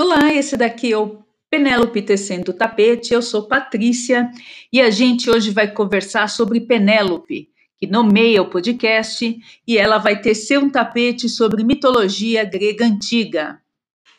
Olá, esse daqui é o Penélope Tecendo Tapete, eu sou Patrícia e a gente hoje vai conversar sobre Penélope, que nomeia o podcast e ela vai tecer um tapete sobre mitologia grega antiga.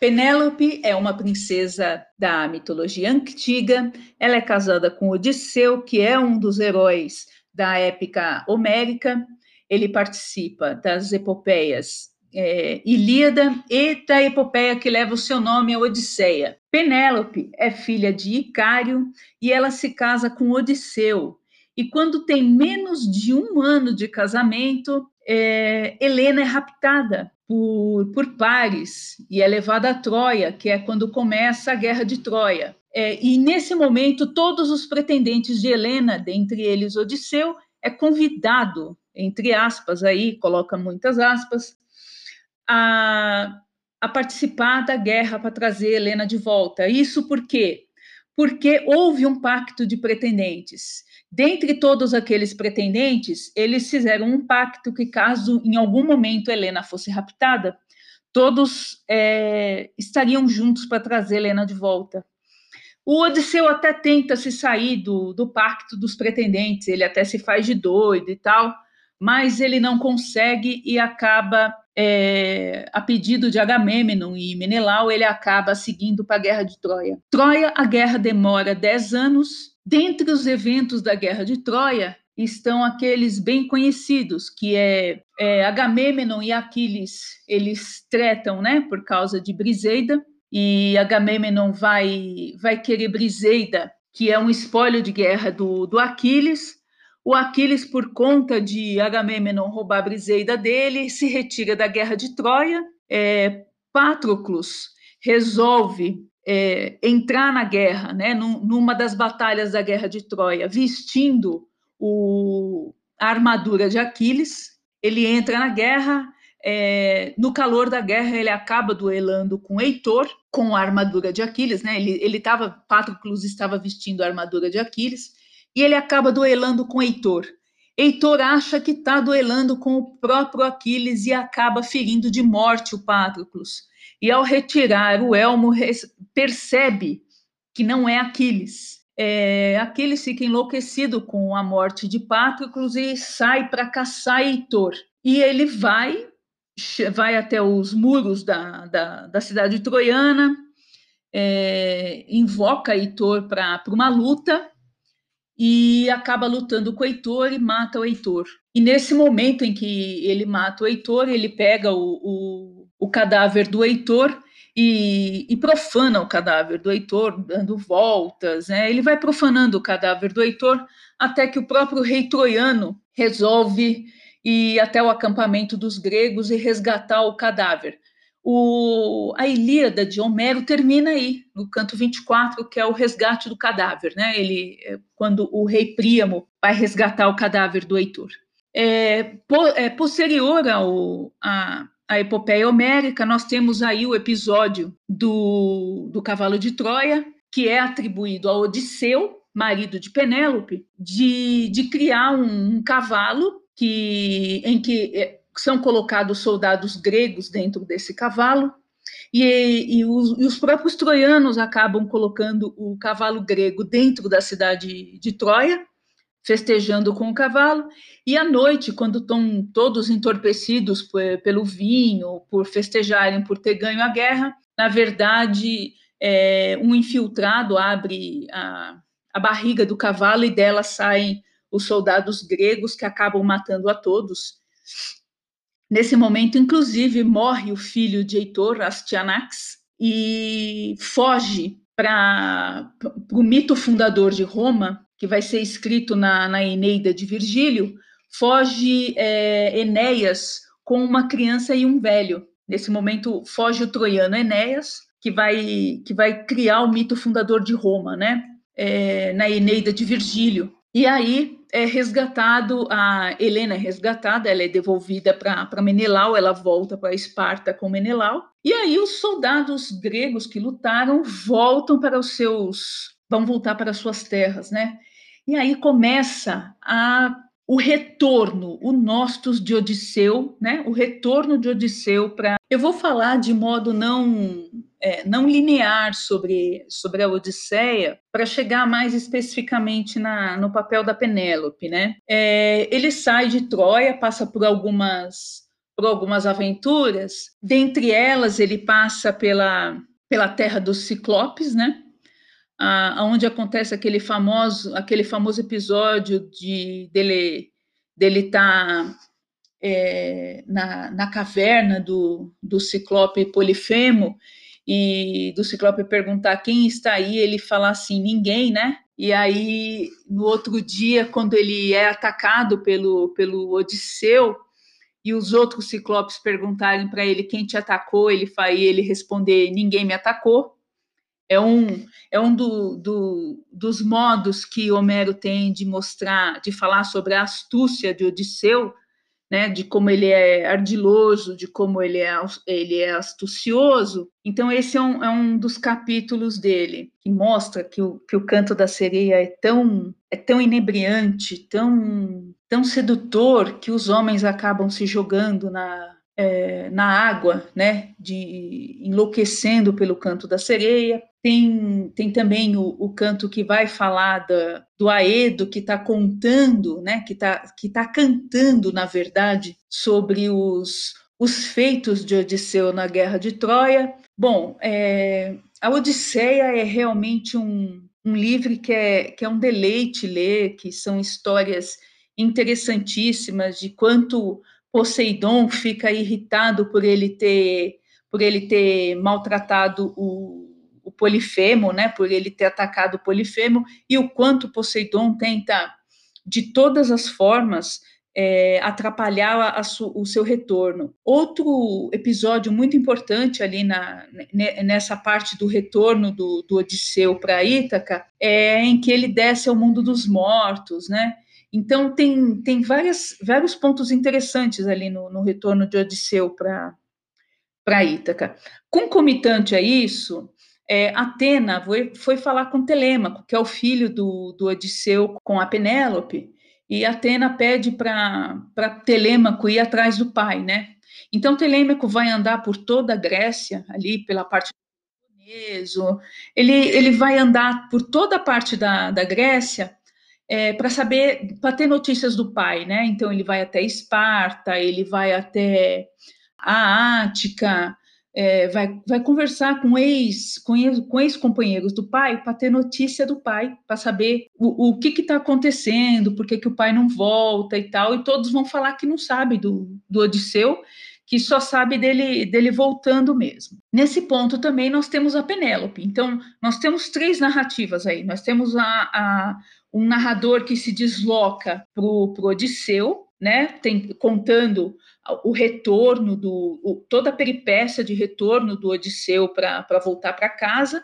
Penélope é uma princesa da mitologia antiga, ela é casada com Odisseu, que é um dos heróis da épica homérica, ele participa das epopeias é, Ilíada e da epopeia que leva o seu nome, a Odisseia. Penélope é filha de Icário e ela se casa com Odisseu. E quando tem menos de um ano de casamento, é, Helena é raptada por, por Paris e é levada a Troia, que é quando começa a Guerra de Troia. É, e nesse momento, todos os pretendentes de Helena, dentre eles Odisseu, é convidado, entre aspas, aí coloca muitas aspas, a, a participar da guerra para trazer Helena de volta. Isso por quê? Porque houve um pacto de pretendentes. Dentre todos aqueles pretendentes, eles fizeram um pacto que, caso em algum momento Helena fosse raptada, todos é, estariam juntos para trazer Helena de volta. O Odisseu até tenta se sair do, do pacto dos pretendentes, ele até se faz de doido e tal, mas ele não consegue e acaba é, a pedido de Agamemnon e Menelau, ele acaba seguindo para a Guerra de Troia. Troia, a guerra demora 10 anos. Dentre os eventos da Guerra de Troia estão aqueles bem conhecidos, que é, é Agamemnon e Aquiles, eles tretam, né, por causa de Briseida, e Agamemnon vai, vai querer Briseida, que é um espólio de guerra do, do Aquiles, o Aquiles, por conta de Agamemnon roubar a Briseida dele, se retira da guerra de Troia. É, Patroclus resolve é, entrar na guerra, né, numa das batalhas da guerra de Troia, vestindo o, a armadura de Aquiles. Ele entra na guerra, é, no calor da guerra, ele acaba duelando com Heitor, com a armadura de Aquiles, né? Ele, ele estava, Patroclus estava vestindo a armadura de Aquiles e ele acaba duelando com Heitor. Heitor acha que está duelando com o próprio Aquiles e acaba ferindo de morte o Patroclus. E ao retirar o elmo, percebe que não é Aquiles. É, Aquiles fica enlouquecido com a morte de Patroclus e sai para caçar Heitor. E ele vai, vai até os muros da, da, da cidade troiana, é, invoca Heitor para uma luta e acaba lutando com o Heitor e mata o Heitor. E nesse momento em que ele mata o Heitor, ele pega o, o, o cadáver do Heitor e, e, profana o cadáver do Heitor, dando voltas. Né? Ele vai profanando o cadáver do Heitor até que o próprio rei troiano resolve ir até o acampamento dos gregos e resgatar o cadáver. O, a Ilíada de Homero termina aí, no canto 24, que é o resgate do cadáver, né? Ele, é, quando o rei Príamo vai resgatar o cadáver do Heitor. É, po, é posterior ao, a, a epopeia homérica, nós temos aí o episódio do, do cavalo de Troia, que é atribuído a Odisseu, marido de Penélope, de, de criar um, um cavalo que, em que é, são colocados soldados gregos dentro desse cavalo, e, e, os, e, os, próprios troianos acabam colocando o cavalo grego dentro da cidade de Troia, festejando com o cavalo, e à noite, quando estão todos entorpecidos por, pelo vinho, por festejarem, por ter ganho a guerra, na verdade, é, um infiltrado abre a, a barriga do cavalo e dela saem os soldados gregos que acabam matando a todos. Nesse momento, inclusive, morre o filho de Heitor, Astyanax, e foge para o mito fundador de Roma, que vai ser escrito na, na Eneida de Virgílio, foge é, Enéas com uma criança e um velho. Nesse momento, foge o troiano Enéas, que vai, que vai criar o mito fundador de Roma, né? É, na Eneida de Virgílio. E aí é resgatado, a Helena é resgatada, ela é devolvida para Menelau, ela volta para Esparta com Menelau. E aí os soldados gregos que lutaram voltam para os seus, vão voltar para suas terras, né? E aí começa a o retorno, o Nostos de Odisseu, né? O retorno de Odisseu para. Eu vou falar de modo não é, não linear sobre, sobre a Odisseia para chegar mais especificamente na, no papel da Penélope, né? É, ele sai de Troia, passa por algumas por algumas aventuras. Dentre elas, ele passa pela pela terra dos Ciclopes, né? Onde acontece aquele famoso aquele famoso episódio de dele dele estar tá, é, na, na caverna do, do Ciclope Polifemo e do Ciclope perguntar quem está aí, ele falar assim, ninguém, né? E aí, no outro dia, quando ele é atacado pelo, pelo Odisseu, e os outros Ciclopes perguntarem para ele quem te atacou, ele, e ele responder, ninguém me atacou. É um, é um do, do, dos modos que Homero tem de mostrar, de falar sobre a astúcia de Odisseu, né, de como ele é ardiloso, de como ele é, ele é astucioso. Então, esse é um, é um dos capítulos dele, que mostra que o, que o canto da sereia é tão, é tão inebriante, tão, tão sedutor, que os homens acabam se jogando na, é, na água, né, de enlouquecendo pelo canto da sereia. Tem, tem também o, o canto que vai falar da, do Aedo, que está contando, né, que está que tá cantando, na verdade, sobre os, os feitos de Odisseu na Guerra de Troia. Bom, é, a Odisseia é realmente um, um livro que é, que é um deleite ler, que são histórias interessantíssimas de quanto Poseidon fica irritado por ele ter por ele ter maltratado o, o Polifemo, né, por ele ter atacado o Polifemo, e o quanto Poseidon tenta, de todas as formas, é, atrapalhar a, a su, o seu retorno. Outro episódio muito importante ali na, nessa parte do retorno do, do Odisseu para Ítaca é em que ele desce ao mundo dos mortos, né? Então tem, tem várias, vários pontos interessantes ali no, no retorno de Odisseu para Ítaca. Concomitante a isso, é, Atena foi, foi, falar com Telêmaco, que é o filho do, do Odisseu com a Penélope, e Atena pede para Telêmaco ir atrás do pai, né? Então Telêmaco vai andar por toda a Grécia, ali pela parte do Peloponeso, ele, ele vai andar por toda a parte da, da Grécia é, para saber, para ter notícias do pai, né? Então ele vai até Esparta, ele vai até a Ática, é, vai, vai conversar com ex com, ex, com ex-companheiros do pai para ter notícia do pai, para saber o, o que está acontecendo, por que, que o pai não volta e tal, e todos vão falar que não sabe do, do Odisseu, que só sabe dele, dele voltando mesmo. Nesse ponto também nós temos a Penélope. Então, nós temos três narrativas aí. Nós temos a, a um narrador que se desloca para o Odisseu, né, tem, contando o retorno do o, toda a peripécia de retorno do Odisseu para voltar para casa.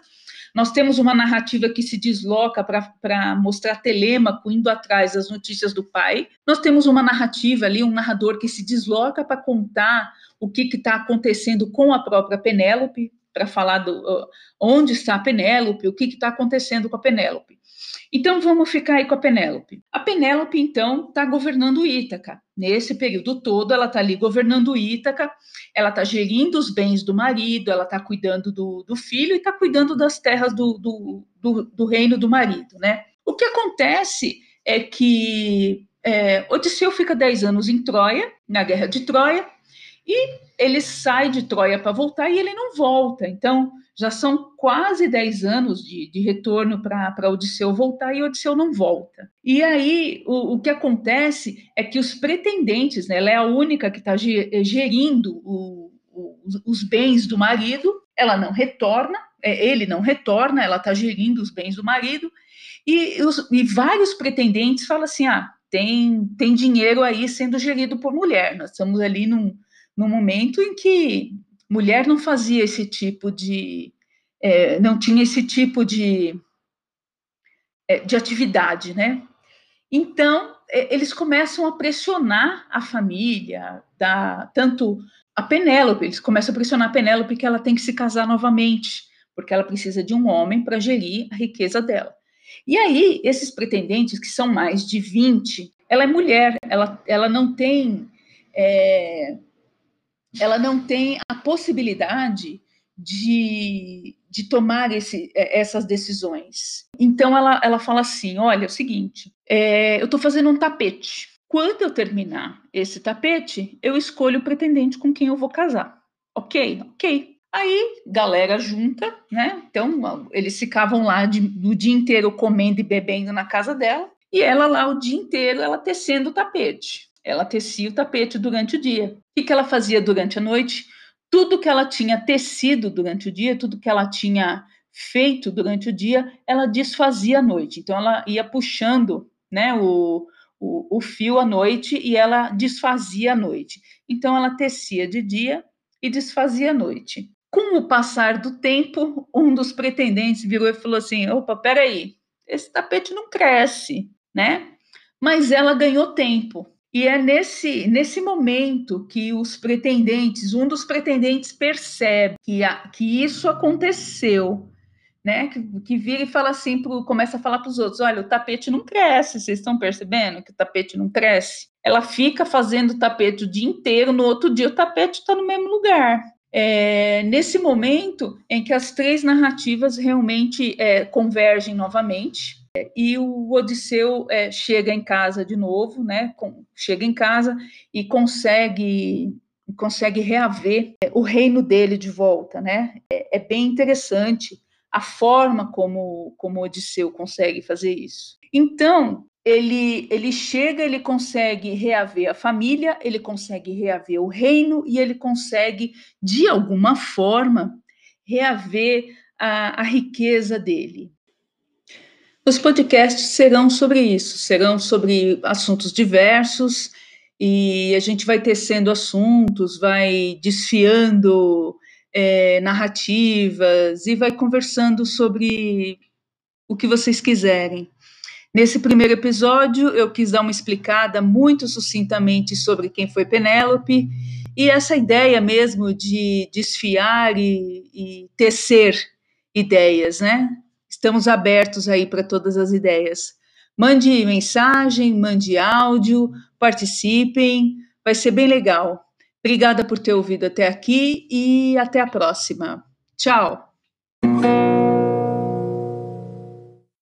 Nós temos uma narrativa que se desloca para mostrar Telêmaco indo atrás das notícias do pai. Nós temos uma narrativa ali, um narrador que se desloca para contar o que está acontecendo com a própria Penélope, para falar do, onde está a Penélope, o que está acontecendo com a Penélope. Então vamos ficar aí com a Penélope. A Penélope, então, está governando Ítaca. Nesse período todo, ela está ali governando Ítaca, ela está gerindo os bens do marido, ela está cuidando do, do, filho e está cuidando das terras do, do, do, do, reino do marido, né? O que acontece é que é, Odisseu fica 10 anos em Troia, na guerra de Troia, e ele sai de Troia para voltar e ele não volta. Então, já são quase 10 anos de, de retorno para Odisseu voltar e Odisseu não volta. E aí o, o, que acontece é que os pretendentes, né, ela é a única que está gerindo o, o, os bens do marido, ela não retorna, é, ele não retorna, ela está gerindo os bens do marido, e, os, e vários pretendentes falam assim: ah, tem, tem dinheiro aí sendo gerido por mulher, nós estamos ali num, num momento em que mulher não fazia esse tipo de, é, não tinha esse tipo de, é, de atividade, né? Então, é, eles começam a pressionar a família, da, tanto a Penélope, eles começam a pressionar a Penélope que ela tem que se casar novamente, porque ela precisa de um homem para gerir a riqueza dela. E aí, esses pretendentes, que são mais de 20, ela é mulher, ela, ela não tem é, ela não tem a possibilidade de, de tomar esse, é, essas decisões. Então ela, ela fala assim: olha, é o seguinte, é, eu estou fazendo um tapete. Quando eu terminar esse tapete, eu escolho o pretendente com quem eu vou casar. Ok? Ok. Aí, galera junta, né? Então, eles ficavam lá de, o dia inteiro comendo e bebendo na casa dela, e ela lá o dia inteiro, ela tecendo o tapete. Ela tecia o tapete durante o dia. O que, ela fazia durante a noite? Tudo que ela tinha tecido durante o dia, tudo que ela tinha feito durante o dia, ela desfazia à noite. Então, ela ia puxando né, o, o, o fio à noite e ela desfazia à noite. Então, ela tecia de dia e desfazia à noite. Com o passar do tempo, um dos pretendentes virou e falou assim: opa, peraí, esse tapete não cresce, né? Mas ela ganhou tempo. E é nesse, nesse momento que os pretendentes, um dos pretendentes percebe que, a, que isso aconteceu, né? Que, que vira e fala assim, pro, começa a falar para os outros: olha, o tapete não cresce, vocês estão percebendo que o tapete não cresce? Ela fica fazendo o tapete o dia inteiro, no outro dia o tapete está no mesmo lugar. É, nesse momento em que as três narrativas realmente é, convergem novamente, e o Odisseu é, chega em casa de novo, né? Com, chega em casa e consegue consegue reaver é, o reino dele de volta, né? É, é bem interessante a forma como, como Odisseu consegue fazer isso. Então, ele, ele chega, ele consegue reaver a família, ele consegue reaver o reino e ele consegue, de alguma forma, reaver a, a riqueza dele. Os podcasts serão sobre isso, serão sobre assuntos diversos e a gente vai tecendo assuntos, vai desfiando é, narrativas e vai conversando sobre o que vocês quiserem. Nesse primeiro episódio, eu quis dar uma explicada muito sucintamente sobre quem foi Penélope e essa ideia mesmo de desfiar e, e tecer ideias, né? Estamos abertos aí para todas as ideias. Mande mensagem, mande áudio, participem, vai ser bem legal. Obrigada por ter ouvido até aqui e até a próxima. Tchau!